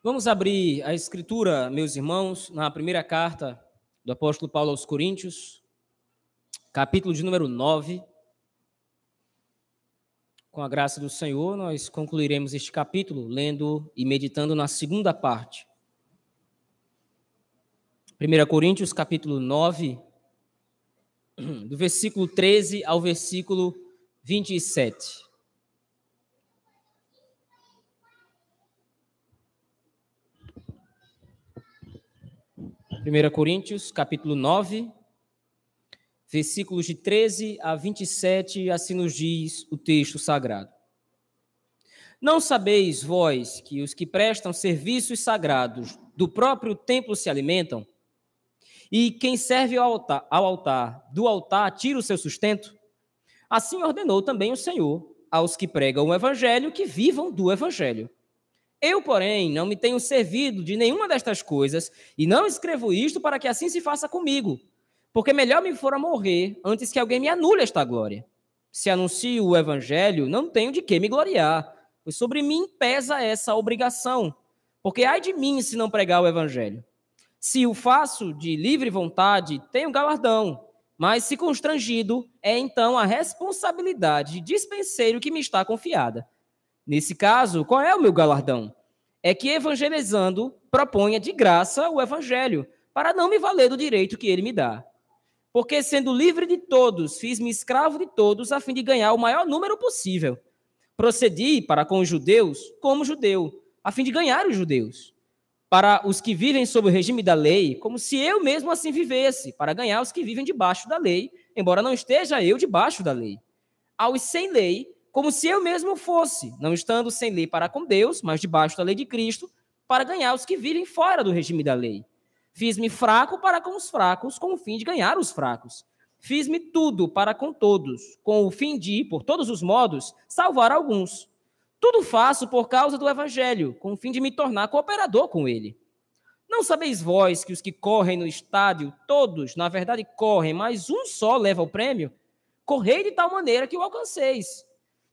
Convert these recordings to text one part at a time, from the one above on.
Vamos abrir a escritura, meus irmãos, na primeira carta do apóstolo Paulo aos Coríntios, capítulo de número 9. Com a graça do Senhor, nós concluiremos este capítulo lendo e meditando na segunda parte. 1 Coríntios, capítulo 9, do versículo 13 ao versículo 27. 1 Coríntios, capítulo 9, versículos de 13 a 27, assim nos diz o texto sagrado. Não sabeis vós que os que prestam serviços sagrados do próprio templo se alimentam? E quem serve ao altar, ao altar, do altar tira o seu sustento? Assim ordenou também o Senhor aos que pregam o evangelho que vivam do evangelho. Eu, porém, não me tenho servido de nenhuma destas coisas, e não escrevo isto para que assim se faça comigo, porque melhor me fora morrer antes que alguém me anule esta glória. Se anuncio o evangelho, não tenho de que me gloriar, pois sobre mim pesa essa obrigação, porque ai de mim se não pregar o evangelho. Se o faço de livre vontade, tenho galardão, mas se constrangido, é então a responsabilidade de dispenseiro que me está confiada. Nesse caso, qual é o meu galardão? É que evangelizando proponha de graça o evangelho, para não me valer do direito que ele me dá. Porque sendo livre de todos, fiz-me escravo de todos a fim de ganhar o maior número possível. Procedi para com os judeus como judeu, a fim de ganhar os judeus. Para os que vivem sob o regime da lei, como se eu mesmo assim vivesse, para ganhar os que vivem debaixo da lei, embora não esteja eu debaixo da lei. Aos sem lei, como se eu mesmo fosse, não estando sem lei para com Deus, mas debaixo da lei de Cristo, para ganhar os que vivem fora do regime da lei. Fiz-me fraco para com os fracos, com o fim de ganhar os fracos. Fiz-me tudo para com todos, com o fim de, por todos os modos, salvar alguns. Tudo faço por causa do Evangelho, com o fim de me tornar cooperador com ele. Não sabeis vós que os que correm no estádio, todos, na verdade, correm, mas um só leva o prêmio? Correi de tal maneira que o alcanceis.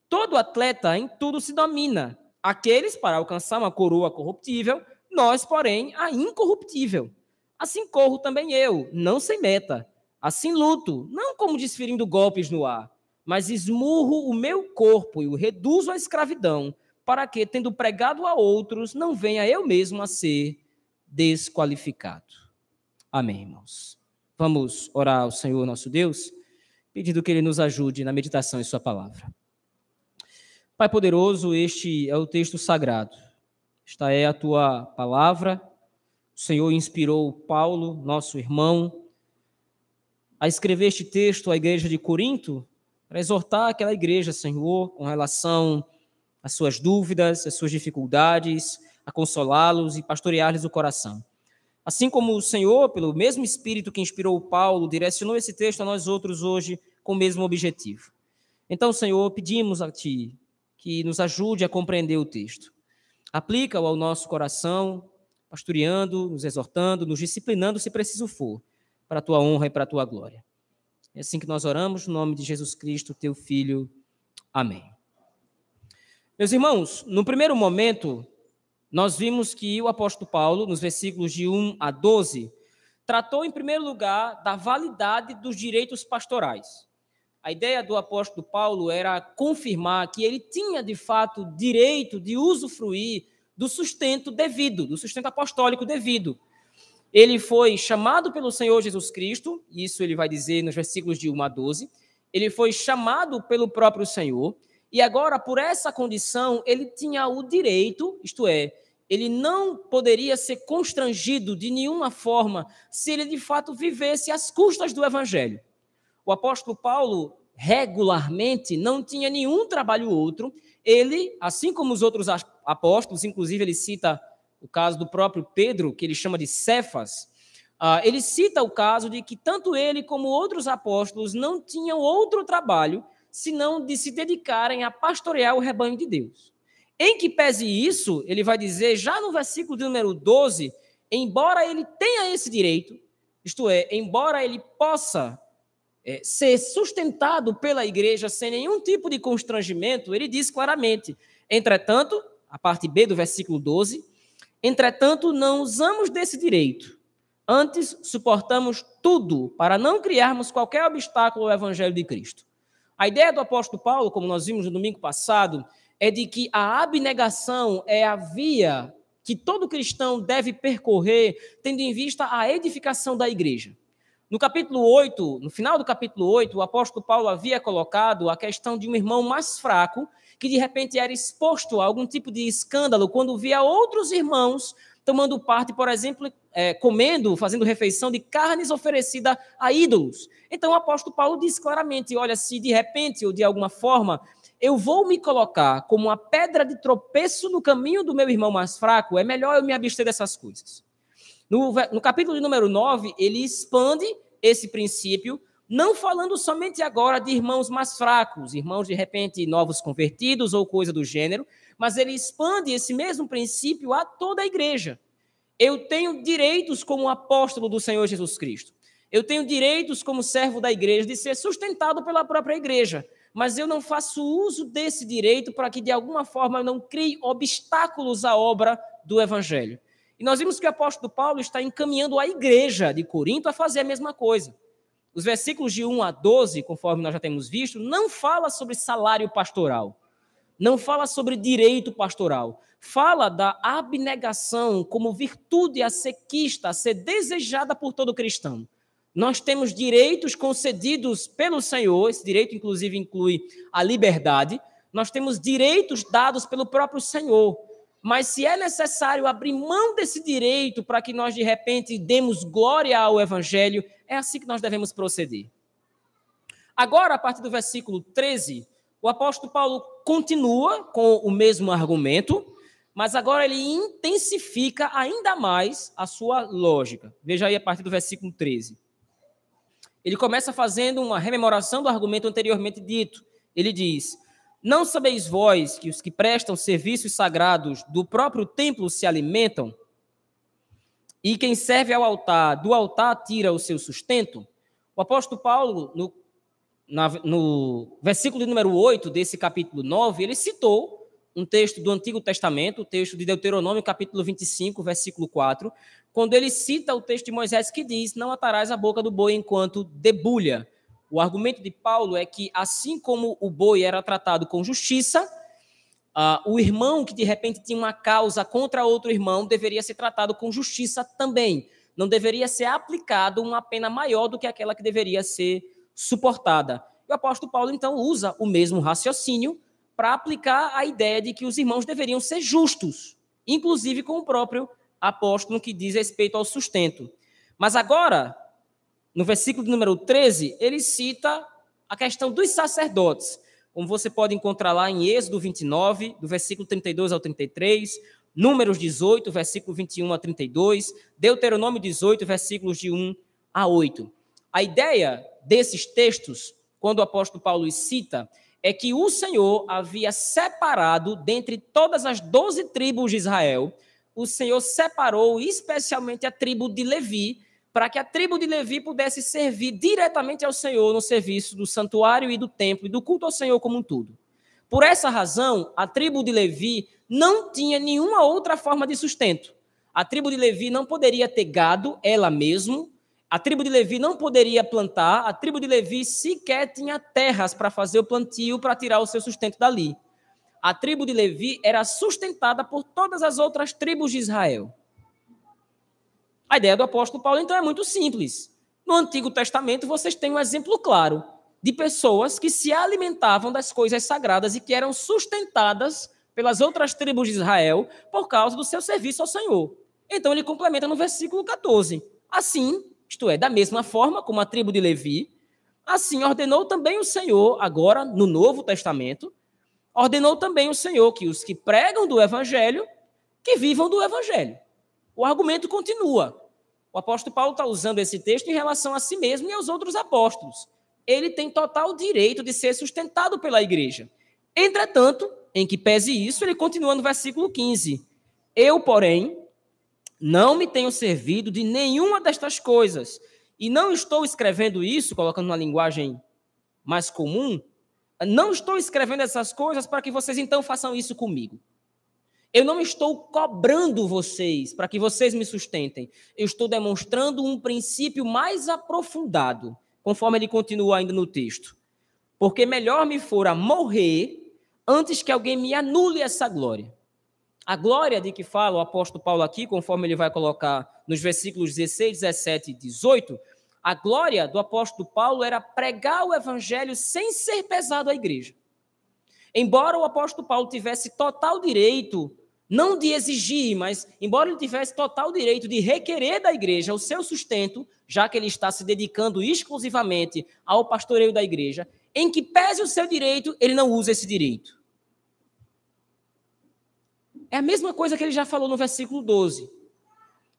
Todo atleta em tudo se domina. Aqueles para alcançar uma coroa corruptível, nós, porém, a incorruptível. Assim corro também eu, não sem meta. Assim luto, não como desferindo golpes no ar, mas esmurro o meu corpo e o reduzo à escravidão, para que, tendo pregado a outros, não venha eu mesmo a ser desqualificado. Amém, irmãos. Vamos orar ao Senhor nosso Deus, pedindo que Ele nos ajude na meditação em Sua palavra. Pai poderoso, este é o texto sagrado. Esta é a tua palavra. O Senhor inspirou Paulo, nosso irmão, a escrever este texto à igreja de Corinto, para exortar aquela igreja, Senhor, com relação às suas dúvidas, às suas dificuldades, a consolá-los e pastorear-lhes o coração. Assim como o Senhor, pelo mesmo Espírito que inspirou Paulo, direcionou esse texto a nós outros hoje com o mesmo objetivo. Então, Senhor, pedimos a Ti que nos ajude a compreender o texto. Aplica-o ao nosso coração, pastoreando, nos exortando, nos disciplinando, se preciso for, para a tua honra e para a tua glória. É assim que nós oramos, no nome de Jesus Cristo, teu Filho. Amém. Meus irmãos, no primeiro momento, nós vimos que o apóstolo Paulo, nos versículos de 1 a 12, tratou, em primeiro lugar, da validade dos direitos pastorais. A ideia do apóstolo Paulo era confirmar que ele tinha, de fato, direito de usufruir do sustento devido, do sustento apostólico devido. Ele foi chamado pelo Senhor Jesus Cristo, isso ele vai dizer nos versículos de 1 a 12. Ele foi chamado pelo próprio Senhor, e agora, por essa condição, ele tinha o direito, isto é, ele não poderia ser constrangido de nenhuma forma se ele de fato vivesse às custas do evangelho o apóstolo Paulo regularmente não tinha nenhum trabalho outro. Ele, assim como os outros apóstolos, inclusive ele cita o caso do próprio Pedro, que ele chama de Cefas, uh, ele cita o caso de que tanto ele como outros apóstolos não tinham outro trabalho senão de se dedicarem a pastorear o rebanho de Deus. Em que pese isso, ele vai dizer, já no versículo de número 12, embora ele tenha esse direito, isto é, embora ele possa é, ser sustentado pela igreja sem nenhum tipo de constrangimento, ele diz claramente: entretanto, a parte B do versículo 12, Entretanto, não usamos desse direito. Antes, suportamos tudo para não criarmos qualquer obstáculo ao evangelho de Cristo. A ideia do apóstolo Paulo, como nós vimos no domingo passado, é de que a abnegação é a via que todo cristão deve percorrer, tendo em vista a edificação da igreja. No capítulo 8, no final do capítulo 8, o apóstolo Paulo havia colocado a questão de um irmão mais fraco, que de repente era exposto a algum tipo de escândalo quando via outros irmãos tomando parte, por exemplo, é, comendo, fazendo refeição de carnes oferecidas a ídolos. Então o apóstolo Paulo diz claramente: olha, se de repente ou de alguma forma eu vou me colocar como uma pedra de tropeço no caminho do meu irmão mais fraco, é melhor eu me abster dessas coisas. No, no capítulo número 9, ele expande esse princípio, não falando somente agora de irmãos mais fracos, irmãos de repente novos convertidos ou coisa do gênero, mas ele expande esse mesmo princípio a toda a igreja. Eu tenho direitos como apóstolo do Senhor Jesus Cristo. Eu tenho direitos como servo da igreja de ser sustentado pela própria igreja, mas eu não faço uso desse direito para que de alguma forma eu não crie obstáculos à obra do evangelho. E nós vimos que o apóstolo Paulo está encaminhando a igreja de Corinto a fazer a mesma coisa. Os versículos de 1 a 12, conforme nós já temos visto, não fala sobre salário pastoral, não fala sobre direito pastoral, fala da abnegação como virtude a ser quista, a ser desejada por todo cristão. Nós temos direitos concedidos pelo Senhor, esse direito inclusive inclui a liberdade, nós temos direitos dados pelo próprio Senhor. Mas se é necessário abrir mão desse direito para que nós de repente demos glória ao evangelho, é assim que nós devemos proceder. Agora, a partir do versículo 13, o apóstolo Paulo continua com o mesmo argumento, mas agora ele intensifica ainda mais a sua lógica. Veja aí a partir do versículo 13. Ele começa fazendo uma rememoração do argumento anteriormente dito. Ele diz: não sabeis vós que os que prestam serviços sagrados do próprio templo se alimentam? E quem serve ao altar, do altar tira o seu sustento? O apóstolo Paulo, no, na, no versículo número 8 desse capítulo 9, ele citou um texto do Antigo Testamento, o texto de Deuteronômio, capítulo 25, versículo 4, quando ele cita o texto de Moisés que diz: Não atarás a boca do boi enquanto debulha. O argumento de Paulo é que, assim como o boi era tratado com justiça, uh, o irmão que de repente tinha uma causa contra outro irmão deveria ser tratado com justiça também. Não deveria ser aplicado uma pena maior do que aquela que deveria ser suportada. E o apóstolo Paulo, então, usa o mesmo raciocínio para aplicar a ideia de que os irmãos deveriam ser justos, inclusive com o próprio apóstolo que diz respeito ao sustento. Mas agora, no versículo número 13, ele cita a questão dos sacerdotes, como você pode encontrar lá em Êxodo 29, do versículo 32 ao 33, Números 18, versículo 21 a 32, Deuteronômio 18, versículos de 1 a 8. A ideia desses textos, quando o apóstolo Paulo cita, é que o Senhor havia separado dentre todas as doze tribos de Israel, o Senhor separou especialmente a tribo de Levi, para que a tribo de Levi pudesse servir diretamente ao Senhor no serviço do santuário e do templo e do culto ao Senhor como um todo. Por essa razão, a tribo de Levi não tinha nenhuma outra forma de sustento. A tribo de Levi não poderia ter gado, ela mesma. A tribo de Levi não poderia plantar. A tribo de Levi sequer tinha terras para fazer o plantio, para tirar o seu sustento dali. A tribo de Levi era sustentada por todas as outras tribos de Israel. A ideia do apóstolo Paulo, então, é muito simples. No Antigo Testamento, vocês têm um exemplo claro de pessoas que se alimentavam das coisas sagradas e que eram sustentadas pelas outras tribos de Israel por causa do seu serviço ao Senhor. Então, ele complementa no versículo 14. Assim, isto é, da mesma forma como a tribo de Levi, assim ordenou também o Senhor, agora no Novo Testamento, ordenou também o Senhor que os que pregam do Evangelho, que vivam do Evangelho o argumento continua. O apóstolo Paulo está usando esse texto em relação a si mesmo e aos outros apóstolos. Ele tem total direito de ser sustentado pela igreja. Entretanto, em que pese isso, ele continua no versículo 15: Eu, porém, não me tenho servido de nenhuma destas coisas, e não estou escrevendo isso, colocando uma linguagem mais comum, não estou escrevendo essas coisas para que vocês então façam isso comigo. Eu não estou cobrando vocês para que vocês me sustentem. Eu estou demonstrando um princípio mais aprofundado, conforme ele continua ainda no texto. Porque melhor me fora morrer antes que alguém me anule essa glória. A glória de que fala o apóstolo Paulo aqui, conforme ele vai colocar nos versículos 16, 17 e 18, a glória do apóstolo Paulo era pregar o evangelho sem ser pesado à igreja. Embora o apóstolo Paulo tivesse total direito não de exigir, mas embora ele tivesse total direito de requerer da igreja o seu sustento, já que ele está se dedicando exclusivamente ao pastoreio da igreja, em que pese o seu direito, ele não usa esse direito. É a mesma coisa que ele já falou no versículo 12.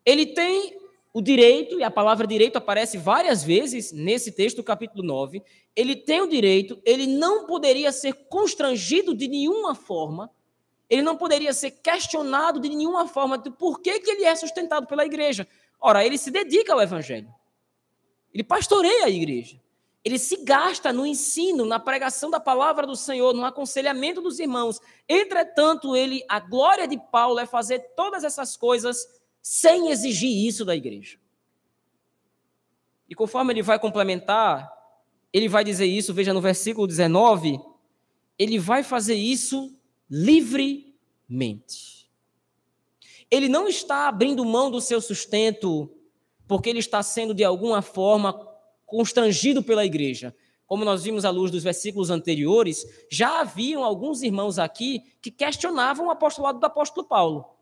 Ele tem o direito, e a palavra direito aparece várias vezes nesse texto capítulo 9. Ele tem o direito, ele não poderia ser constrangido de nenhuma forma ele não poderia ser questionado de nenhuma forma por que, que ele é sustentado pela igreja. Ora, ele se dedica ao evangelho. Ele pastoreia a igreja. Ele se gasta no ensino, na pregação da palavra do Senhor, no aconselhamento dos irmãos. Entretanto, ele, a glória de Paulo é fazer todas essas coisas sem exigir isso da igreja. E conforme ele vai complementar, ele vai dizer isso, veja no versículo 19, ele vai fazer isso livremente. Ele não está abrindo mão do seu sustento porque ele está sendo de alguma forma constrangido pela igreja. Como nós vimos à luz dos versículos anteriores, já haviam alguns irmãos aqui que questionavam o apostolado do apóstolo Paulo.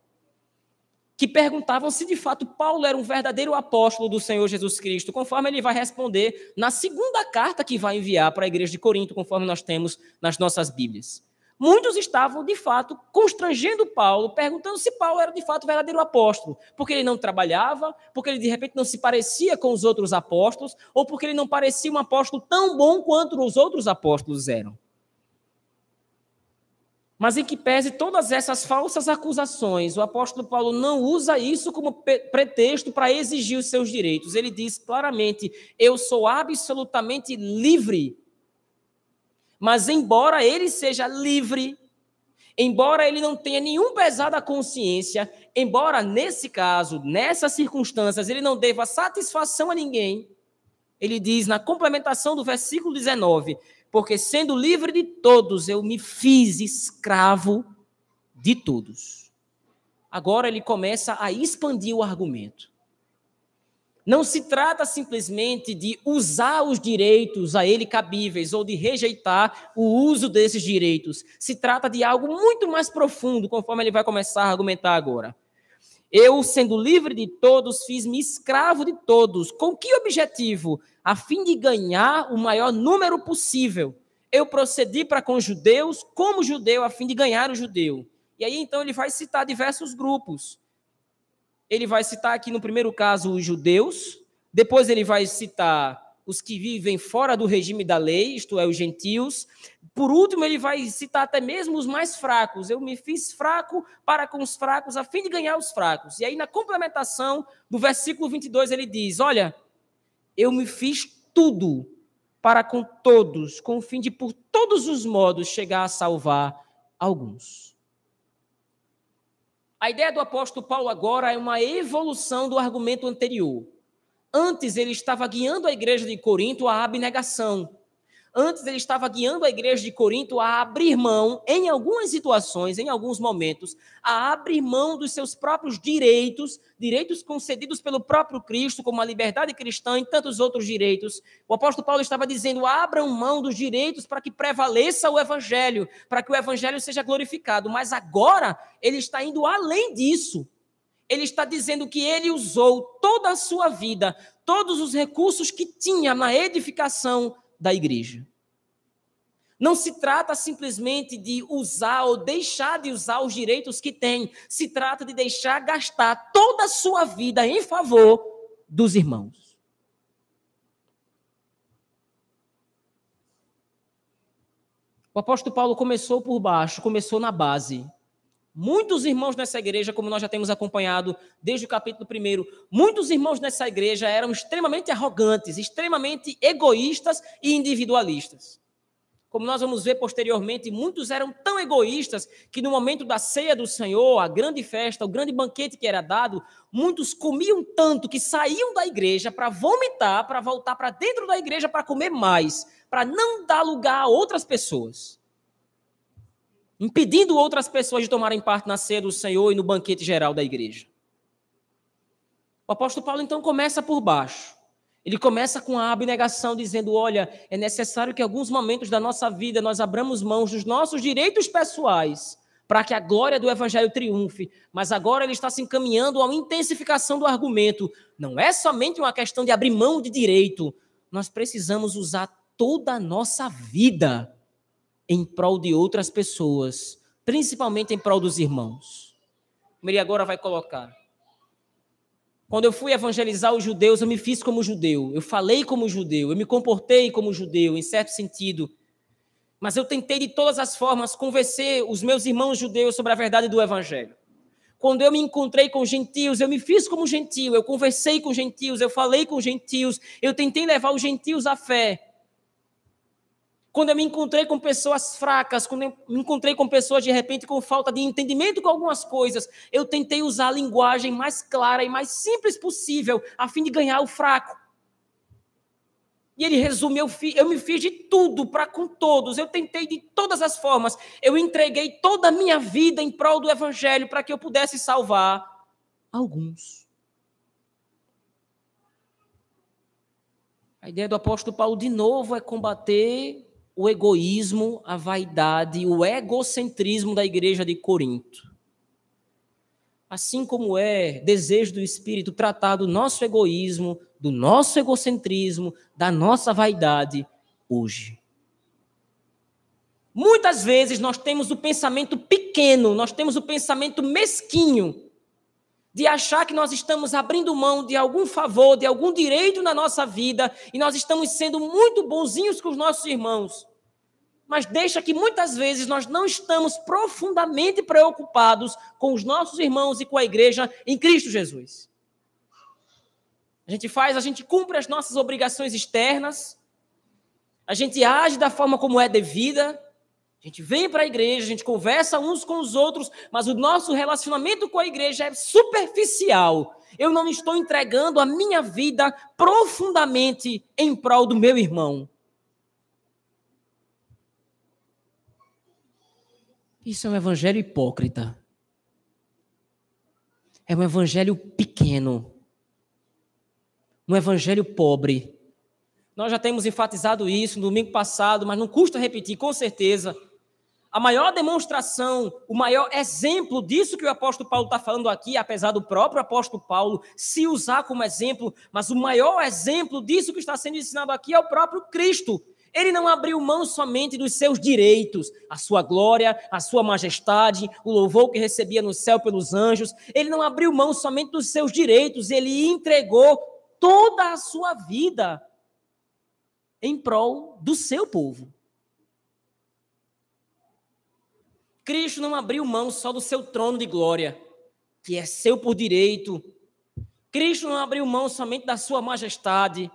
Que perguntavam se de fato Paulo era um verdadeiro apóstolo do Senhor Jesus Cristo, conforme ele vai responder na segunda carta que vai enviar para a igreja de Corinto, conforme nós temos nas nossas Bíblias. Muitos estavam, de fato, constrangendo Paulo, perguntando se Paulo era, de fato, verdadeiro apóstolo, porque ele não trabalhava, porque ele, de repente, não se parecia com os outros apóstolos, ou porque ele não parecia um apóstolo tão bom quanto os outros apóstolos eram. Mas em que pese todas essas falsas acusações, o apóstolo Paulo não usa isso como pretexto para exigir os seus direitos. Ele diz claramente: Eu sou absolutamente livre mas embora ele seja livre, embora ele não tenha nenhum pesar da consciência, embora nesse caso, nessas circunstâncias, ele não deva satisfação a ninguém, ele diz na complementação do versículo 19: Porque sendo livre de todos, eu me fiz escravo de todos. Agora ele começa a expandir o argumento. Não se trata simplesmente de usar os direitos a ele cabíveis ou de rejeitar o uso desses direitos. Se trata de algo muito mais profundo, conforme ele vai começar a argumentar agora. Eu, sendo livre de todos, fiz-me escravo de todos. Com que objetivo? A fim de ganhar o maior número possível. Eu procedi para com judeus como judeu, a fim de ganhar o judeu. E aí então ele vai citar diversos grupos ele vai citar aqui no primeiro caso os judeus, depois ele vai citar os que vivem fora do regime da lei, isto é, os gentios. Por último, ele vai citar até mesmo os mais fracos. Eu me fiz fraco para com os fracos, a fim de ganhar os fracos. E aí, na complementação do versículo 22, ele diz: Olha, eu me fiz tudo para com todos, com o fim de, por todos os modos, chegar a salvar alguns. A ideia do apóstolo Paulo agora é uma evolução do argumento anterior. Antes ele estava guiando a igreja de Corinto à abnegação. Antes ele estava guiando a igreja de Corinto a abrir mão, em algumas situações, em alguns momentos, a abrir mão dos seus próprios direitos, direitos concedidos pelo próprio Cristo, como a liberdade cristã e tantos outros direitos. O apóstolo Paulo estava dizendo: abram mão dos direitos para que prevaleça o evangelho, para que o evangelho seja glorificado. Mas agora ele está indo além disso. Ele está dizendo que ele usou toda a sua vida, todos os recursos que tinha na edificação da igreja. Não se trata simplesmente de usar ou deixar de usar os direitos que tem, se trata de deixar gastar toda a sua vida em favor dos irmãos. O apóstolo Paulo começou por baixo, começou na base. Muitos irmãos nessa igreja, como nós já temos acompanhado desde o capítulo 1, muitos irmãos nessa igreja eram extremamente arrogantes, extremamente egoístas e individualistas. Como nós vamos ver posteriormente, muitos eram tão egoístas que no momento da ceia do Senhor, a grande festa, o grande banquete que era dado, muitos comiam tanto que saíam da igreja para vomitar, para voltar para dentro da igreja para comer mais, para não dar lugar a outras pessoas. Impedindo outras pessoas de tomarem parte na ceia do Senhor e no banquete geral da igreja. O apóstolo Paulo então começa por baixo. Ele começa com a abnegação, dizendo: Olha, é necessário que em alguns momentos da nossa vida nós abramos mãos dos nossos direitos pessoais para que a glória do evangelho triunfe. Mas agora ele está se encaminhando a uma intensificação do argumento. Não é somente uma questão de abrir mão de direito. Nós precisamos usar toda a nossa vida em prol de outras pessoas, principalmente em prol dos irmãos. Ele agora vai colocar. Quando eu fui evangelizar os judeus, eu me fiz como judeu, eu falei como judeu, eu me comportei como judeu, em certo sentido. Mas eu tentei de todas as formas convencer os meus irmãos judeus sobre a verdade do evangelho. Quando eu me encontrei com gentios, eu me fiz como gentio, eu conversei com gentios, eu falei com gentios, eu tentei levar os gentios à fé. Quando eu me encontrei com pessoas fracas, quando eu me encontrei com pessoas de repente com falta de entendimento com algumas coisas, eu tentei usar a linguagem mais clara e mais simples possível, a fim de ganhar o fraco. E ele resume: eu, fi, eu me fiz de tudo para com todos, eu tentei de todas as formas, eu entreguei toda a minha vida em prol do evangelho para que eu pudesse salvar alguns. A ideia do apóstolo Paulo, de novo, é combater o egoísmo, a vaidade, o egocentrismo da igreja de Corinto. Assim como é desejo do Espírito tratar do nosso egoísmo, do nosso egocentrismo, da nossa vaidade hoje. Muitas vezes nós temos o pensamento pequeno, nós temos o pensamento mesquinho de achar que nós estamos abrindo mão de algum favor, de algum direito na nossa vida e nós estamos sendo muito bonzinhos com os nossos irmãos. Mas deixa que muitas vezes nós não estamos profundamente preocupados com os nossos irmãos e com a igreja em Cristo Jesus. A gente faz, a gente cumpre as nossas obrigações externas, a gente age da forma como é devida, a gente vem para a igreja, a gente conversa uns com os outros, mas o nosso relacionamento com a igreja é superficial. Eu não estou entregando a minha vida profundamente em prol do meu irmão. Isso é um evangelho hipócrita. É um evangelho pequeno. Um evangelho pobre. Nós já temos enfatizado isso no domingo passado, mas não custa repetir, com certeza. A maior demonstração, o maior exemplo disso que o apóstolo Paulo está falando aqui, apesar do próprio apóstolo Paulo se usar como exemplo, mas o maior exemplo disso que está sendo ensinado aqui é o próprio Cristo. Ele não abriu mão somente dos seus direitos, a sua glória, a sua majestade, o louvor que recebia no céu pelos anjos. Ele não abriu mão somente dos seus direitos, ele entregou toda a sua vida em prol do seu povo. Cristo não abriu mão só do seu trono de glória, que é seu por direito. Cristo não abriu mão somente da sua majestade.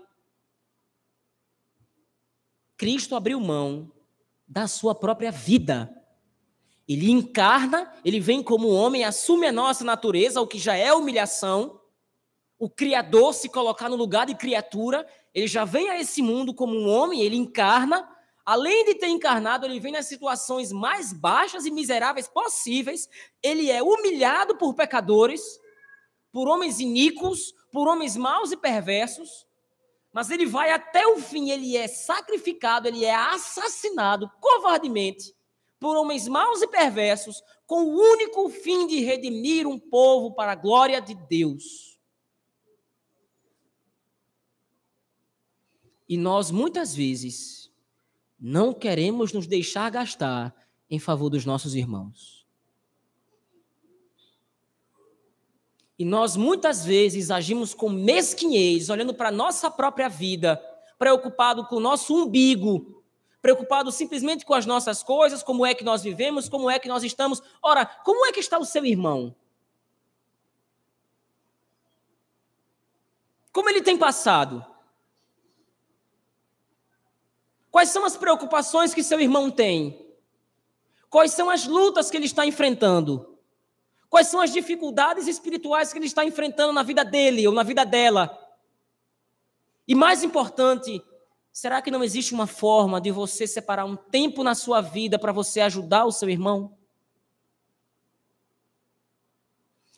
Cristo abriu mão da sua própria vida. Ele encarna, ele vem como homem, assume a nossa natureza, o que já é humilhação. O Criador se colocar no lugar de criatura, ele já vem a esse mundo como um homem, ele encarna, além de ter encarnado, ele vem nas situações mais baixas e miseráveis possíveis. Ele é humilhado por pecadores, por homens iníquos, por homens maus e perversos. Mas ele vai até o fim, ele é sacrificado, ele é assassinado covardemente por homens maus e perversos, com o único fim de redimir um povo para a glória de Deus. E nós muitas vezes não queremos nos deixar gastar em favor dos nossos irmãos. E nós muitas vezes agimos com mesquinhez, olhando para a nossa própria vida, preocupado com o nosso umbigo, preocupado simplesmente com as nossas coisas, como é que nós vivemos, como é que nós estamos. Ora, como é que está o seu irmão? Como ele tem passado? Quais são as preocupações que seu irmão tem? Quais são as lutas que ele está enfrentando? Quais são as dificuldades espirituais que ele está enfrentando na vida dele ou na vida dela? E mais importante, será que não existe uma forma de você separar um tempo na sua vida para você ajudar o seu irmão?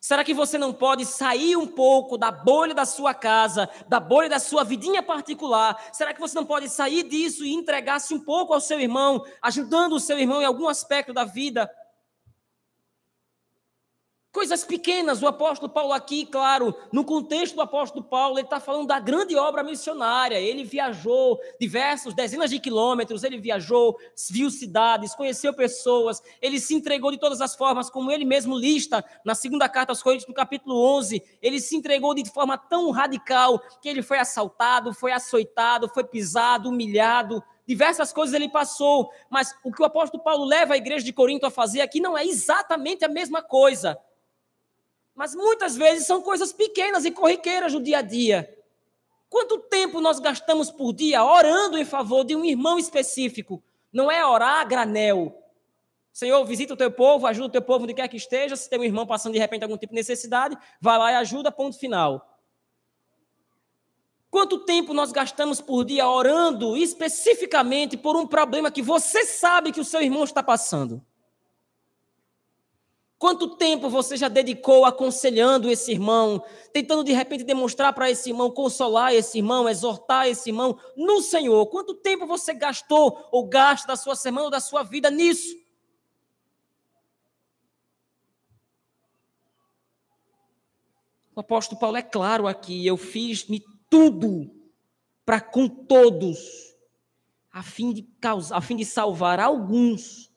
Será que você não pode sair um pouco da bolha da sua casa, da bolha da sua vidinha particular? Será que você não pode sair disso e entregar-se um pouco ao seu irmão, ajudando o seu irmão em algum aspecto da vida? Coisas pequenas, o apóstolo Paulo aqui, claro, no contexto do apóstolo Paulo, ele está falando da grande obra missionária. Ele viajou diversos, dezenas de quilômetros, ele viajou, viu cidades, conheceu pessoas, ele se entregou de todas as formas, como ele mesmo lista na segunda carta aos Coríntios, no capítulo 11. Ele se entregou de forma tão radical que ele foi assaltado, foi açoitado, foi pisado, humilhado, diversas coisas ele passou, mas o que o apóstolo Paulo leva a igreja de Corinto a fazer aqui não é exatamente a mesma coisa. Mas muitas vezes são coisas pequenas e corriqueiras no dia a dia. Quanto tempo nós gastamos por dia orando em favor de um irmão específico? Não é orar a granel. Senhor, visita o teu povo, ajuda o teu povo onde quer que esteja. Se tem um irmão passando de repente algum tipo de necessidade, vai lá e ajuda, ponto final. Quanto tempo nós gastamos por dia orando especificamente por um problema que você sabe que o seu irmão está passando? Quanto tempo você já dedicou aconselhando esse irmão, tentando de repente demonstrar para esse irmão, consolar esse irmão, exortar esse irmão no Senhor? Quanto tempo você gastou ou gasta da sua semana ou da sua vida nisso? O apóstolo Paulo é claro aqui, eu fiz-me tudo para com todos, a fim de causar, a fim de salvar alguns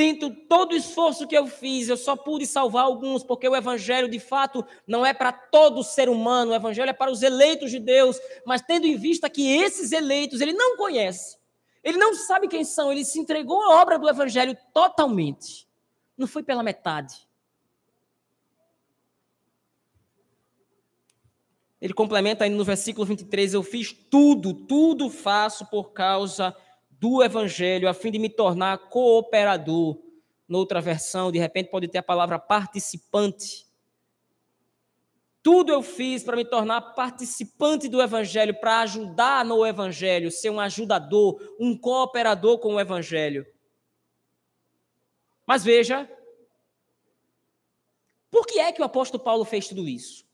Dentro de todo o esforço que eu fiz, eu só pude salvar alguns, porque o Evangelho, de fato, não é para todo ser humano, o Evangelho é para os eleitos de Deus, mas tendo em vista que esses eleitos ele não conhece, ele não sabe quem são, ele se entregou à obra do Evangelho totalmente, não foi pela metade. Ele complementa aí no versículo 23, eu fiz tudo, tudo faço por causa de do evangelho a fim de me tornar cooperador. Noutra versão, de repente pode ter a palavra participante. Tudo eu fiz para me tornar participante do evangelho, para ajudar no evangelho, ser um ajudador, um cooperador com o evangelho. Mas veja, por que é que o apóstolo Paulo fez tudo isso?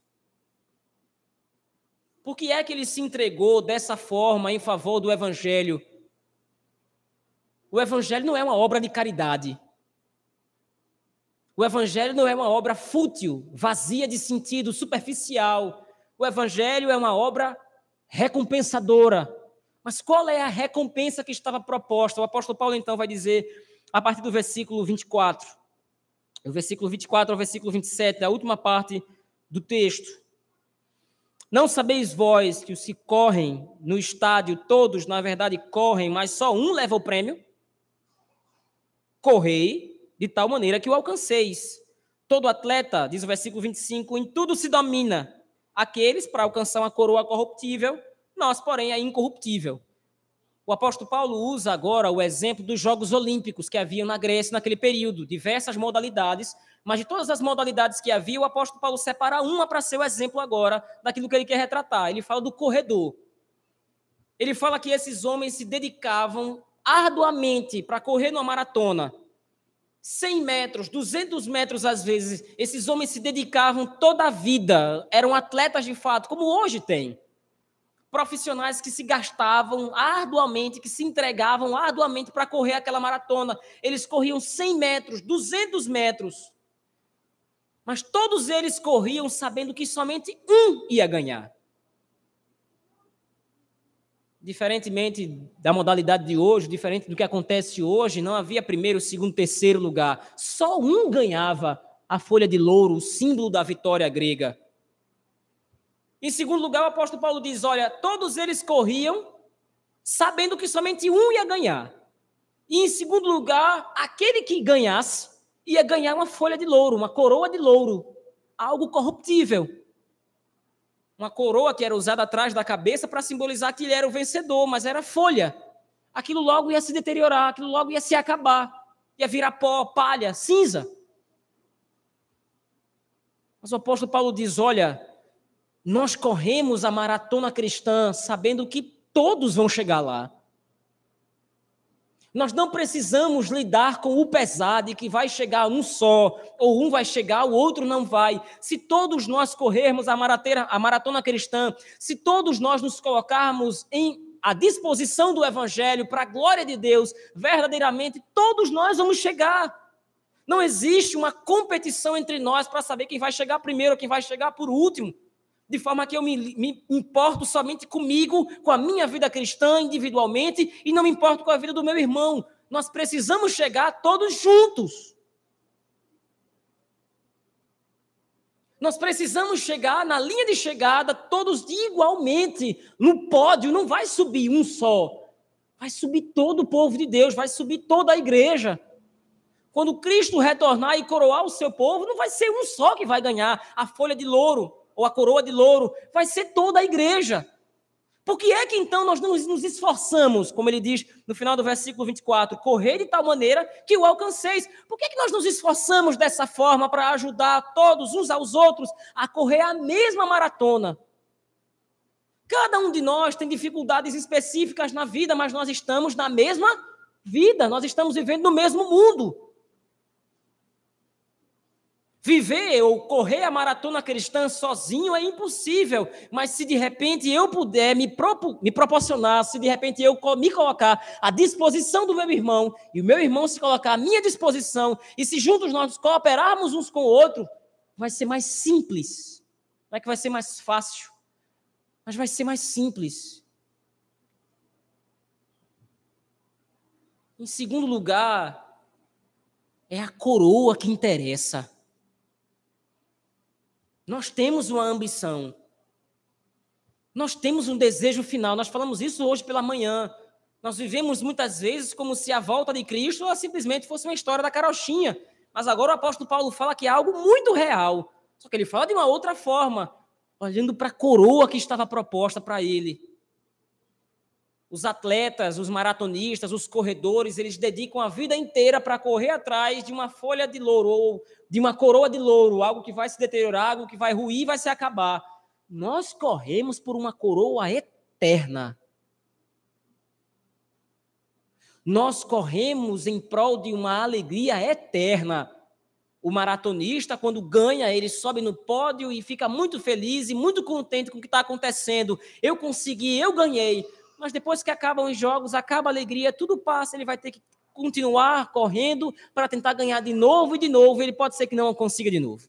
Por que é que ele se entregou dessa forma em favor do evangelho? O Evangelho não é uma obra de caridade. O Evangelho não é uma obra fútil, vazia de sentido, superficial. O Evangelho é uma obra recompensadora. Mas qual é a recompensa que estava proposta? O apóstolo Paulo então vai dizer, a partir do versículo 24, o versículo 24 ao versículo 27, a última parte do texto. Não sabeis vós que os que correm no estádio, todos na verdade correm, mas só um leva o prêmio? Correi de tal maneira que o alcanceis. Todo atleta, diz o versículo 25, em tudo se domina. Aqueles para alcançar uma coroa corruptível, nós, porém, a incorruptível. O apóstolo Paulo usa agora o exemplo dos Jogos Olímpicos que haviam na Grécia naquele período, diversas modalidades, mas de todas as modalidades que havia, o apóstolo Paulo separa uma para ser o exemplo agora daquilo que ele quer retratar. Ele fala do corredor. Ele fala que esses homens se dedicavam arduamente para correr numa maratona, 100 metros, 200 metros às vezes, esses homens se dedicavam toda a vida, eram atletas de fato, como hoje tem. Profissionais que se gastavam arduamente, que se entregavam arduamente para correr aquela maratona. Eles corriam 100 metros, 200 metros. Mas todos eles corriam sabendo que somente um ia ganhar. Diferentemente da modalidade de hoje, diferente do que acontece hoje, não havia primeiro, segundo, terceiro lugar. Só um ganhava a folha de louro, o símbolo da vitória grega. Em segundo lugar, o apóstolo Paulo diz: olha, todos eles corriam sabendo que somente um ia ganhar. E em segundo lugar, aquele que ganhasse ia ganhar uma folha de louro, uma coroa de louro, algo corruptível uma coroa que era usada atrás da cabeça para simbolizar que ele era o vencedor, mas era folha, aquilo logo ia se deteriorar, aquilo logo ia se acabar, ia virar pó, palha, cinza. Mas o apóstolo Paulo diz: olha, nós corremos a maratona cristã sabendo que todos vão chegar lá. Nós não precisamos lidar com o pesado que vai chegar um só, ou um vai chegar, o outro não vai. Se todos nós corrermos a maratona, a maratona cristã, se todos nós nos colocarmos em a disposição do evangelho para a glória de Deus, verdadeiramente todos nós vamos chegar. Não existe uma competição entre nós para saber quem vai chegar primeiro, quem vai chegar por último de forma que eu me, me, importo somente comigo, com a minha vida cristã individualmente, e não me importo com a vida do meu irmão. Nós precisamos chegar todos juntos. Nós precisamos chegar na linha de chegada, todos igualmente. No pódio não vai subir um só. Vai subir todo o povo de Deus, vai subir toda a igreja. Quando Cristo retornar e coroar o seu povo, não vai ser um só que vai ganhar a folha de louro ou a coroa de louro, vai ser toda a igreja. Por que é que então nós não nos esforçamos, como ele diz no final do versículo 24, correr de tal maneira que o alcanceis? Por que, é que nós nos esforçamos dessa forma para ajudar todos uns aos outros a correr a mesma maratona? Cada um de nós tem dificuldades específicas na vida, mas nós estamos na mesma vida, nós estamos vivendo no mesmo mundo. Viver ou correr a maratona cristã sozinho é impossível, mas se de repente eu puder me, propo, me proporcionar, se de repente eu me colocar à disposição do meu irmão e o meu irmão se colocar à minha disposição, e se juntos nós cooperarmos uns com o outro, vai ser mais simples. Não é que vai ser mais fácil, mas vai ser mais simples. Em segundo lugar, é a coroa que interessa. Nós temos uma ambição. Nós temos um desejo final. Nós falamos isso hoje pela manhã. Nós vivemos muitas vezes como se a volta de Cristo simplesmente fosse uma história da carochinha. Mas agora o apóstolo Paulo fala que é algo muito real. Só que ele fala de uma outra forma, olhando para a coroa que estava proposta para ele. Os atletas, os maratonistas, os corredores, eles dedicam a vida inteira para correr atrás de uma folha de louro ou de uma coroa de louro, algo que vai se deteriorar, algo que vai ruir, vai se acabar. Nós corremos por uma coroa eterna. Nós corremos em prol de uma alegria eterna. O maratonista, quando ganha, ele sobe no pódio e fica muito feliz e muito contente com o que está acontecendo. Eu consegui, eu ganhei mas depois que acabam os jogos, acaba a alegria, tudo passa, ele vai ter que continuar correndo para tentar ganhar de novo e de novo, ele pode ser que não consiga de novo.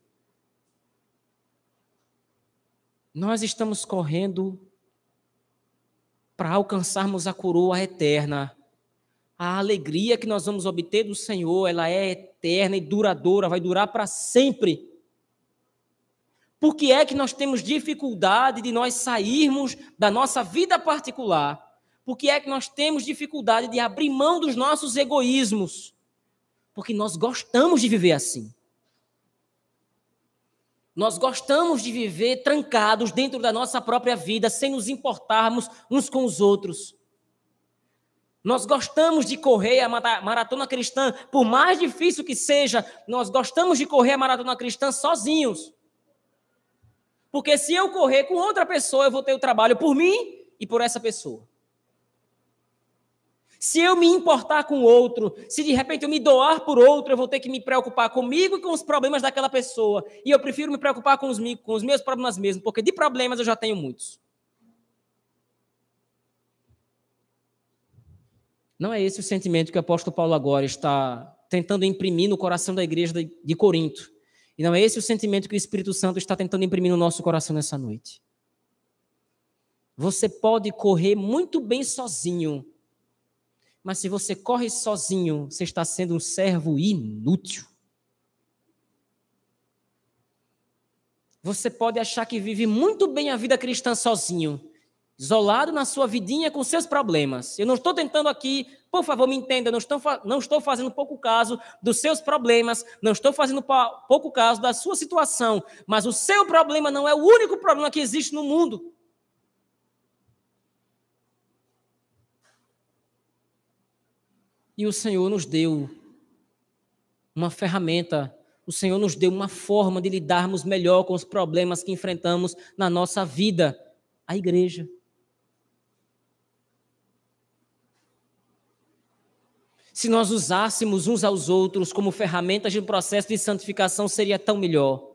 Nós estamos correndo para alcançarmos a coroa eterna. A alegria que nós vamos obter do Senhor, ela é eterna e duradoura, vai durar para sempre. Por que é que nós temos dificuldade de nós sairmos da nossa vida particular? Por que é que nós temos dificuldade de abrir mão dos nossos egoísmos? Porque nós gostamos de viver assim. Nós gostamos de viver trancados dentro da nossa própria vida, sem nos importarmos uns com os outros. Nós gostamos de correr a maratona cristã, por mais difícil que seja, nós gostamos de correr a maratona cristã sozinhos. Porque se eu correr com outra pessoa, eu vou ter o trabalho por mim e por essa pessoa. Se eu me importar com outro, se de repente eu me doar por outro, eu vou ter que me preocupar comigo e com os problemas daquela pessoa. E eu prefiro me preocupar com os, com os meus problemas mesmo, porque de problemas eu já tenho muitos. Não é esse o sentimento que o apóstolo Paulo agora está tentando imprimir no coração da igreja de Corinto. E não é esse o sentimento que o Espírito Santo está tentando imprimir no nosso coração nessa noite. Você pode correr muito bem sozinho, mas se você corre sozinho, você está sendo um servo inútil. Você pode achar que vive muito bem a vida cristã sozinho, isolado na sua vidinha com seus problemas. Eu não estou tentando aqui, por favor, me entenda, não estou, não estou fazendo pouco caso dos seus problemas, não estou fazendo pouco caso da sua situação, mas o seu problema não é o único problema que existe no mundo. E o Senhor nos deu uma ferramenta, o Senhor nos deu uma forma de lidarmos melhor com os problemas que enfrentamos na nossa vida a igreja. Se nós usássemos uns aos outros como ferramentas de processo de santificação, seria tão melhor.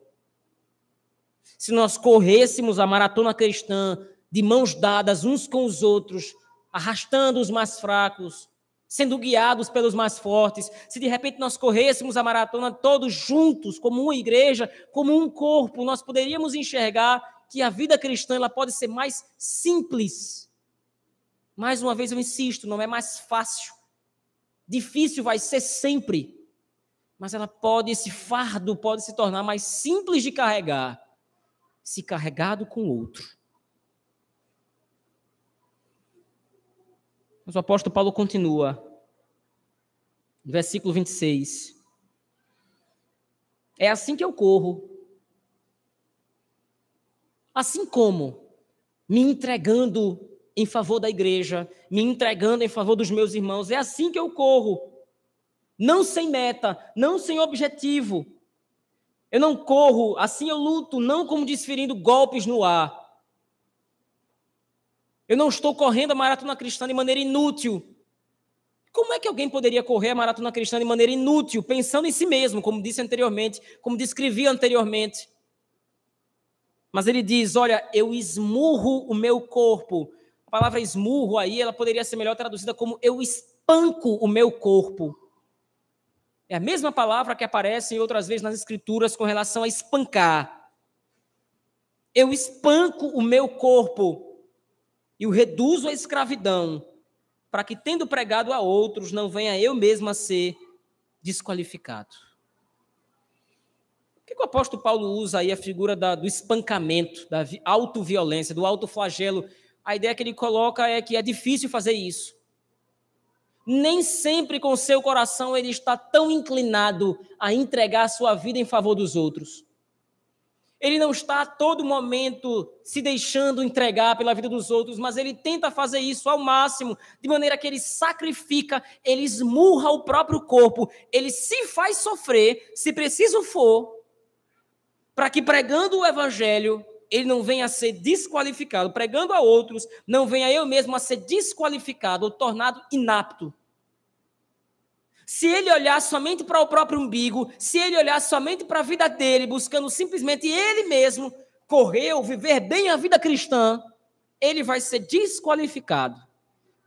Se nós corrêssemos a maratona cristã de mãos dadas uns com os outros, arrastando os mais fracos, sendo guiados pelos mais fortes, se de repente nós corrêssemos a maratona todos juntos, como uma igreja, como um corpo, nós poderíamos enxergar que a vida cristã ela pode ser mais simples. Mais uma vez eu insisto, não é mais fácil. Difícil vai ser sempre. Mas ela pode, esse fardo pode se tornar mais simples de carregar, se carregado com outro. Mas o apóstolo Paulo continua, versículo 26. É assim que eu corro. Assim como me entregando em favor da igreja, me entregando em favor dos meus irmãos, é assim que eu corro. Não sem meta, não sem objetivo, eu não corro, assim eu luto, não como desferindo golpes no ar. Eu não estou correndo a maratona cristã de maneira inútil. Como é que alguém poderia correr a maratona cristã de maneira inútil, pensando em si mesmo, como disse anteriormente, como descrevi anteriormente? Mas ele diz: Olha, eu esmurro o meu corpo. Palavra esmurro aí, ela poderia ser melhor traduzida como eu espanco o meu corpo. É a mesma palavra que aparece outras vezes nas Escrituras com relação a espancar. Eu espanco o meu corpo e o reduzo à escravidão, para que, tendo pregado a outros, não venha eu mesmo a ser desqualificado. Por que o apóstolo Paulo usa aí a figura da, do espancamento, da autoviolência, do autoflagelo? A ideia que ele coloca é que é difícil fazer isso nem sempre com seu coração ele está tão inclinado a entregar a sua vida em favor dos outros. Ele não está a todo momento se deixando entregar pela vida dos outros, mas ele tenta fazer isso ao máximo, de maneira que ele sacrifica, ele esmurra o próprio corpo, ele se faz sofrer, se preciso for, para que pregando o evangelho, ele não venha a ser desqualificado, pregando a outros, não venha eu mesmo a ser desqualificado ou tornado inapto. Se ele olhar somente para o próprio umbigo, se ele olhar somente para a vida dele, buscando simplesmente ele mesmo correr ou viver bem a vida cristã, ele vai ser desqualificado.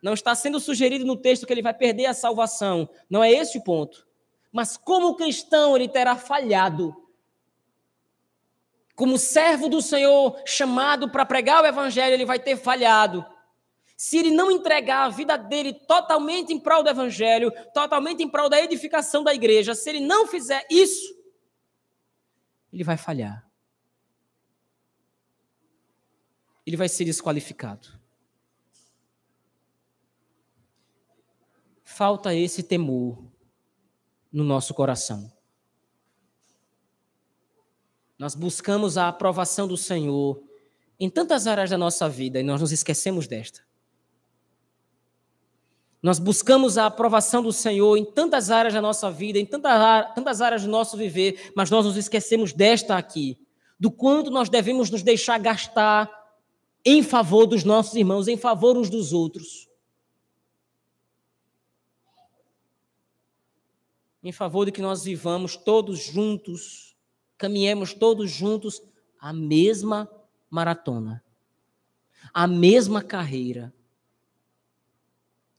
Não está sendo sugerido no texto que ele vai perder a salvação, não é esse o ponto. Mas como cristão, ele terá falhado como servo do Senhor, chamado para pregar o evangelho, ele vai ter falhado. Se ele não entregar a vida dele totalmente em prol do evangelho, totalmente em prol da edificação da igreja, se ele não fizer isso, ele vai falhar. Ele vai ser desqualificado. Falta esse temor no nosso coração. Nós buscamos a aprovação do Senhor em tantas áreas da nossa vida e nós nos esquecemos desta. Nós buscamos a aprovação do Senhor em tantas áreas da nossa vida, em tantas, tantas áreas do nosso viver, mas nós nos esquecemos desta aqui, do quanto nós devemos nos deixar gastar em favor dos nossos irmãos, em favor uns dos outros. Em favor de que nós vivamos todos juntos caminhemos todos juntos a mesma maratona, a mesma carreira,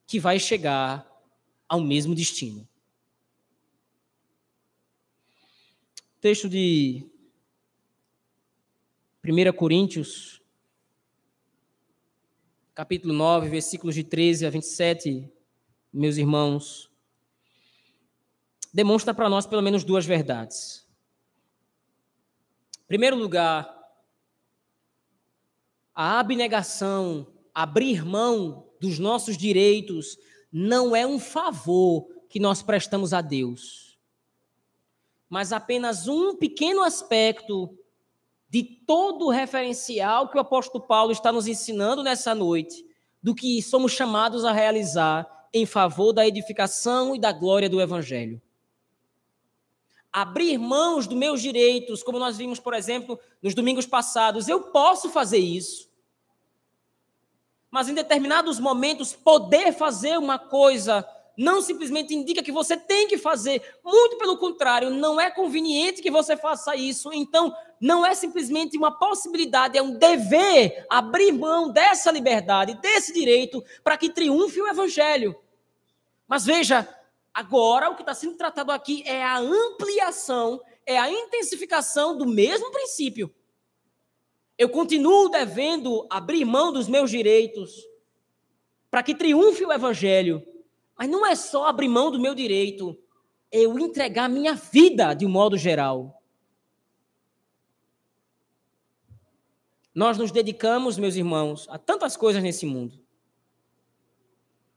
que vai chegar ao mesmo destino. Texto de 1 Coríntios, capítulo 9, versículos de 13 a 27, meus irmãos, demonstra para nós pelo menos duas verdades. Primeiro lugar, a abnegação, abrir mão dos nossos direitos, não é um favor que nós prestamos a Deus, mas apenas um pequeno aspecto de todo o referencial que o apóstolo Paulo está nos ensinando nessa noite, do que somos chamados a realizar em favor da edificação e da glória do Evangelho. Abrir mãos dos meus direitos, como nós vimos, por exemplo, nos domingos passados, eu posso fazer isso. Mas em determinados momentos, poder fazer uma coisa não simplesmente indica que você tem que fazer, muito pelo contrário, não é conveniente que você faça isso. Então, não é simplesmente uma possibilidade, é um dever abrir mão dessa liberdade, desse direito, para que triunfe o evangelho. Mas veja, agora o que está sendo tratado aqui é a ampliação, é a intensificação do mesmo princípio. Eu continuo devendo abrir mão dos meus direitos para que triunfe o evangelho mas não é só abrir mão do meu direito, é eu entregar minha vida de um modo geral. Nós nos dedicamos, meus irmãos, a tantas coisas nesse mundo.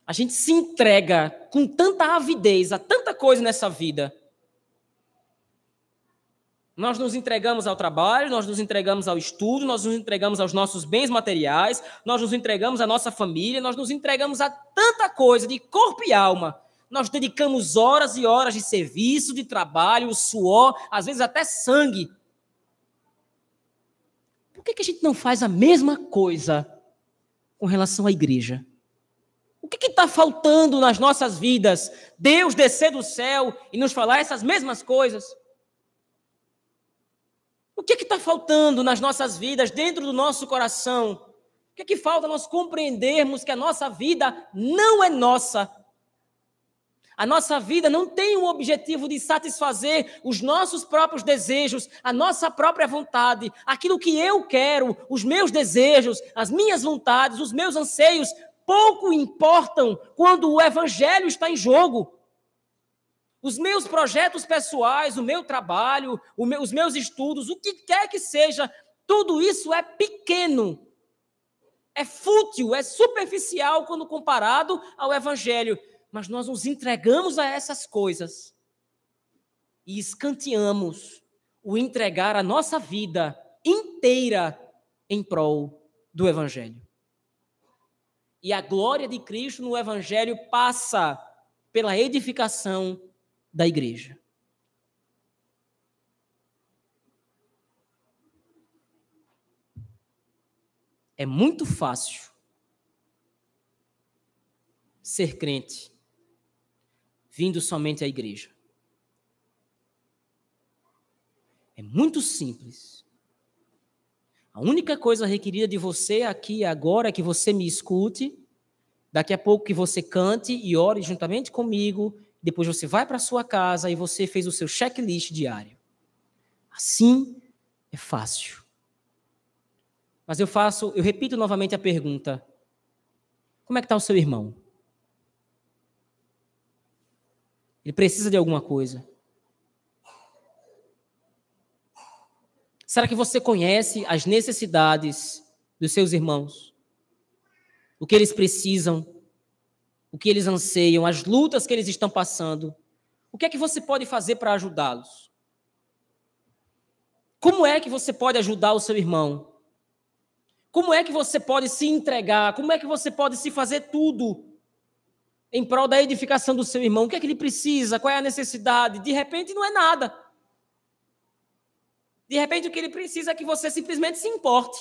A gente se entrega com tanta avidez a tanta coisa nessa vida nós nos entregamos ao trabalho, nós nos entregamos ao estudo, nós nos entregamos aos nossos bens materiais, nós nos entregamos à nossa família, nós nos entregamos a tanta coisa de corpo e alma. Nós dedicamos horas e horas de serviço, de trabalho, suor, às vezes até sangue. Por que, que a gente não faz a mesma coisa com relação à igreja? O que está faltando nas nossas vidas? Deus descer do céu e nos falar essas mesmas coisas? O que está faltando nas nossas vidas, dentro do nosso coração? O que que falta nós compreendermos que a nossa vida não é nossa? A nossa vida não tem o objetivo de satisfazer os nossos próprios desejos, a nossa própria vontade, aquilo que eu quero, os meus desejos, as minhas vontades, os meus anseios, pouco importam quando o evangelho está em jogo. Os meus projetos pessoais, o meu trabalho, os meus estudos, o que quer que seja, tudo isso é pequeno. É fútil, é superficial quando comparado ao Evangelho. Mas nós nos entregamos a essas coisas e escanteamos o entregar a nossa vida inteira em prol do Evangelho. E a glória de Cristo no Evangelho passa pela edificação da igreja. É muito fácil ser crente vindo somente à igreja. É muito simples. A única coisa requerida de você aqui agora é que você me escute, daqui a pouco que você cante e ore juntamente comigo depois você vai para sua casa e você fez o seu checklist diário. Assim é fácil. Mas eu faço, eu repito novamente a pergunta: como é que está o seu irmão? Ele precisa de alguma coisa? Será que você conhece as necessidades dos seus irmãos? O que eles precisam? o que eles anseiam, as lutas que eles estão passando. O que é que você pode fazer para ajudá-los? Como é que você pode ajudar o seu irmão? Como é que você pode se entregar? Como é que você pode se fazer tudo em prol da edificação do seu irmão? O que é que ele precisa? Qual é a necessidade? De repente não é nada. De repente o que ele precisa é que você simplesmente se importe.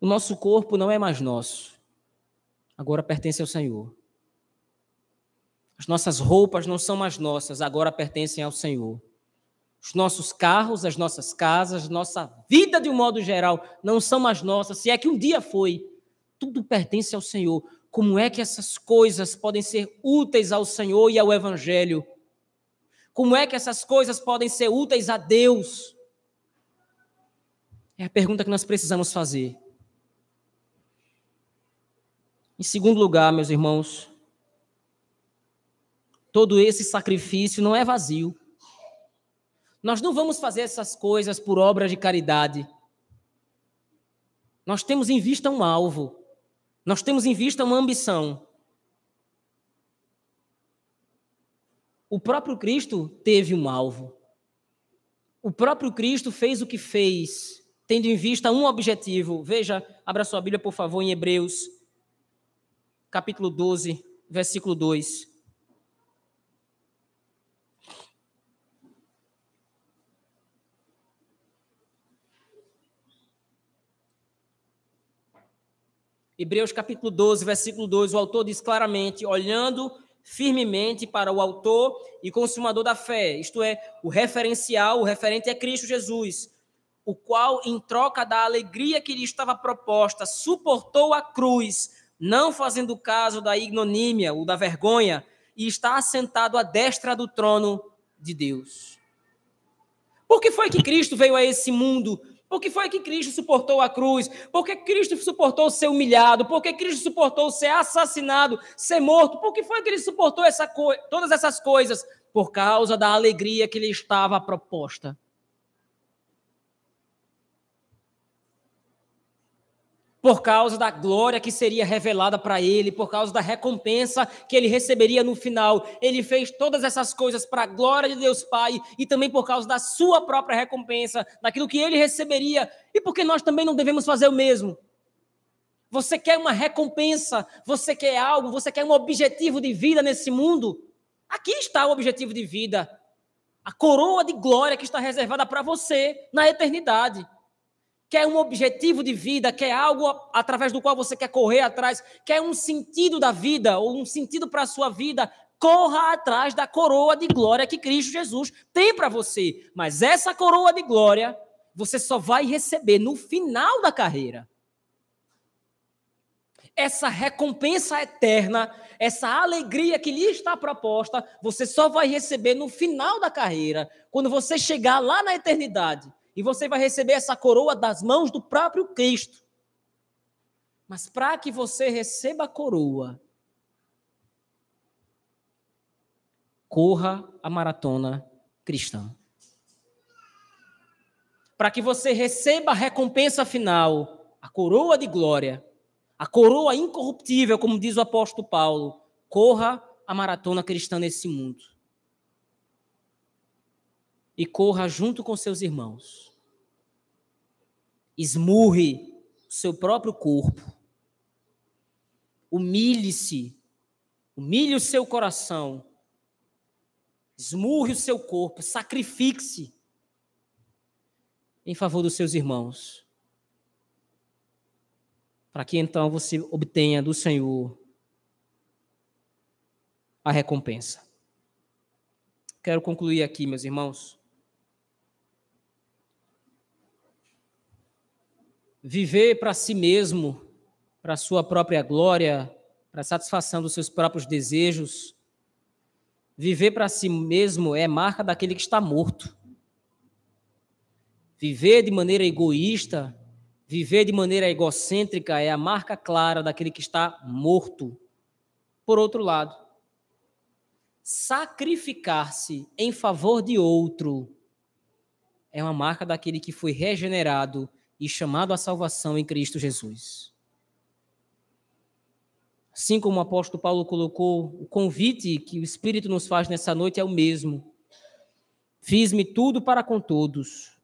O nosso corpo não é mais nosso, agora pertence ao Senhor. As nossas roupas não são mais nossas, agora pertencem ao Senhor. Os nossos carros, as nossas casas, nossa vida de um modo geral não são mais nossas, se é que um dia foi. Tudo pertence ao Senhor. Como é que essas coisas podem ser úteis ao Senhor e ao Evangelho? Como é que essas coisas podem ser úteis a Deus? É a pergunta que nós precisamos fazer. Em segundo lugar, meus irmãos, todo esse sacrifício não é vazio. Nós não vamos fazer essas coisas por obra de caridade. Nós temos em vista um alvo. Nós temos em vista uma ambição. O próprio Cristo teve um alvo. O próprio Cristo fez o que fez tendo em vista um objetivo. Veja, abra sua Bíblia, por favor, em Hebreus, capítulo 12, versículo 2. Hebreus capítulo 12, versículo 2, o autor diz claramente: olhando firmemente para o autor e consumador da fé, isto é, o referencial, o referente é Cristo Jesus, o qual, em troca da alegria que lhe estava proposta, suportou a cruz, não fazendo caso da ignomínia ou da vergonha, e está assentado à destra do trono de Deus. Por que foi que Cristo veio a esse mundo por que foi que Cristo suportou a cruz? Por que Cristo suportou ser humilhado? Por que Cristo suportou ser assassinado, ser morto? Por que foi que ele suportou essa todas essas coisas? Por causa da alegria que lhe estava proposta. Por causa da glória que seria revelada para ele, por causa da recompensa que ele receberia no final. Ele fez todas essas coisas para a glória de Deus Pai e também por causa da sua própria recompensa, daquilo que ele receberia, e porque nós também não devemos fazer o mesmo. Você quer uma recompensa, você quer algo, você quer um objetivo de vida nesse mundo? Aqui está o objetivo de vida. A coroa de glória que está reservada para você na eternidade quer um objetivo de vida, quer algo através do qual você quer correr atrás, quer um sentido da vida ou um sentido para a sua vida, corra atrás da coroa de glória que Cristo Jesus tem para você. Mas essa coroa de glória você só vai receber no final da carreira. Essa recompensa eterna, essa alegria que lhe está proposta, você só vai receber no final da carreira, quando você chegar lá na eternidade e você vai receber essa coroa das mãos do próprio Cristo. Mas para que você receba a coroa, corra a maratona cristã. Para que você receba a recompensa final, a coroa de glória, a coroa incorruptível, como diz o apóstolo Paulo, corra a maratona cristã nesse mundo e corra junto com seus irmãos. Esmurre seu próprio corpo. Humilhe-se. Humilhe o seu coração. Esmurre o seu corpo. Sacrifique-se em favor dos seus irmãos. Para que então você obtenha do Senhor a recompensa. Quero concluir aqui, meus irmãos. Viver para si mesmo, para sua própria glória, para a satisfação dos seus próprios desejos. Viver para si mesmo é marca daquele que está morto. Viver de maneira egoísta, viver de maneira egocêntrica é a marca clara daquele que está morto. Por outro lado, sacrificar-se em favor de outro é uma marca daquele que foi regenerado e chamado à salvação em Cristo Jesus. Assim como o apóstolo Paulo colocou, o convite que o Espírito nos faz nessa noite é o mesmo. Fiz-me tudo para com todos,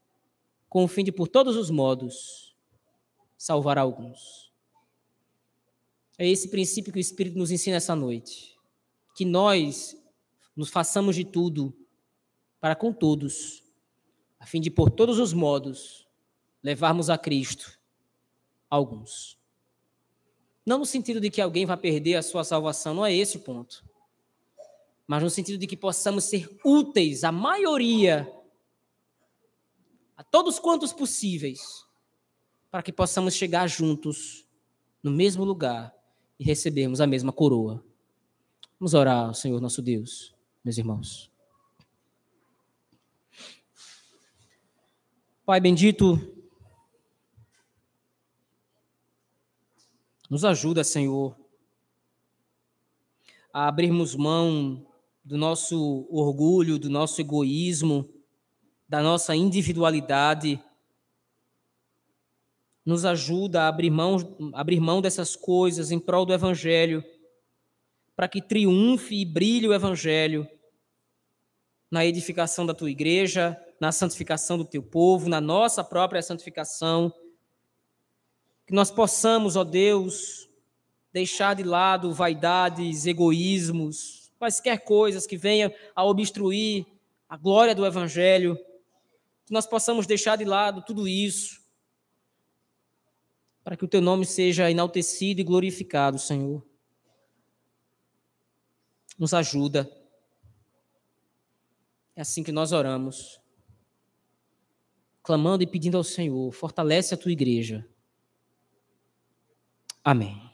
com o fim de, por todos os modos, salvar alguns. É esse princípio que o Espírito nos ensina essa noite. Que nós nos façamos de tudo para com todos, a fim de, por todos os modos, levarmos a Cristo alguns. Não no sentido de que alguém vai perder a sua salvação, não é esse o ponto. Mas no sentido de que possamos ser úteis à maioria, a todos quantos possíveis, para que possamos chegar juntos no mesmo lugar e recebermos a mesma coroa. Vamos orar ao Senhor nosso Deus, meus irmãos. Pai bendito, Nos ajuda, Senhor, a abrirmos mão do nosso orgulho, do nosso egoísmo, da nossa individualidade. Nos ajuda a abrir mão, abrir mão dessas coisas em prol do Evangelho, para que triunfe e brilhe o Evangelho na edificação da tua igreja, na santificação do teu povo, na nossa própria santificação. Que nós possamos, ó Deus, deixar de lado vaidades, egoísmos, quaisquer coisas que venham a obstruir a glória do Evangelho. Que nós possamos deixar de lado tudo isso, para que o teu nome seja enaltecido e glorificado, Senhor. Nos ajuda. É assim que nós oramos, clamando e pedindo ao Senhor: fortalece a tua igreja. Amém.